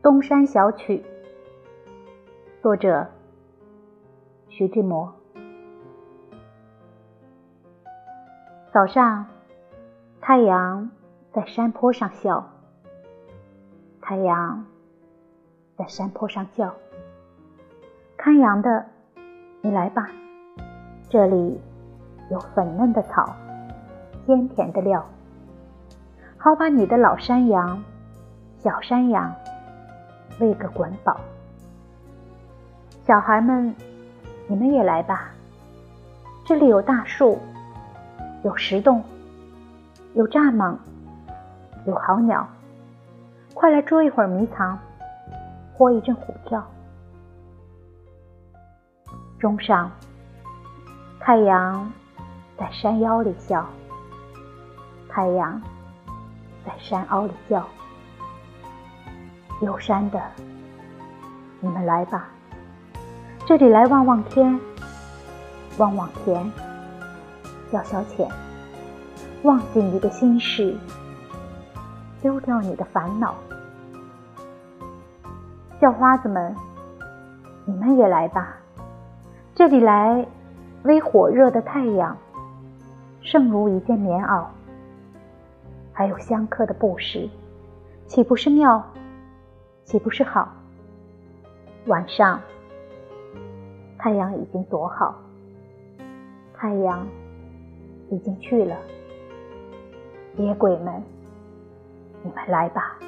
东山小曲，作者徐志摩。早上，太阳在山坡上笑，太阳在山坡上叫。看羊的，你来吧，这里有粉嫩的草，鲜甜的料，好把你的老山羊、小山羊。喂个管饱，小孩们，你们也来吧。这里有大树，有石洞，有蚱蜢，有好鸟，快来捉一会儿迷藏，或一阵虎跳。钟上，太阳在山腰里笑，太阳在山凹里叫。有山的，你们来吧，这里来望望天，望望田，消消遣，忘记你的心事，丢掉你的烦恼。叫花子们，你们也来吧，这里来微火热的太阳，胜如一件棉袄，还有香客的布施，岂不是妙？岂不是好？晚上，太阳已经躲好，太阳已经去了。野鬼们，你们来吧！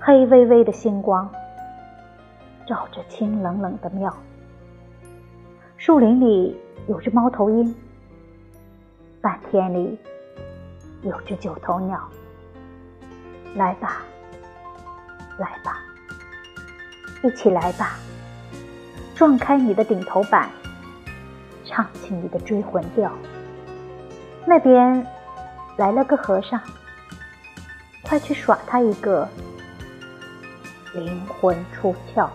黑微微的星光，照着清冷冷的庙。树林里有只猫头鹰，半天里有只九头鸟。来吧！来吧，一起来吧！撞开你的顶头板，唱起你的追魂调。那边来了个和尚，快去耍他一个灵魂出窍。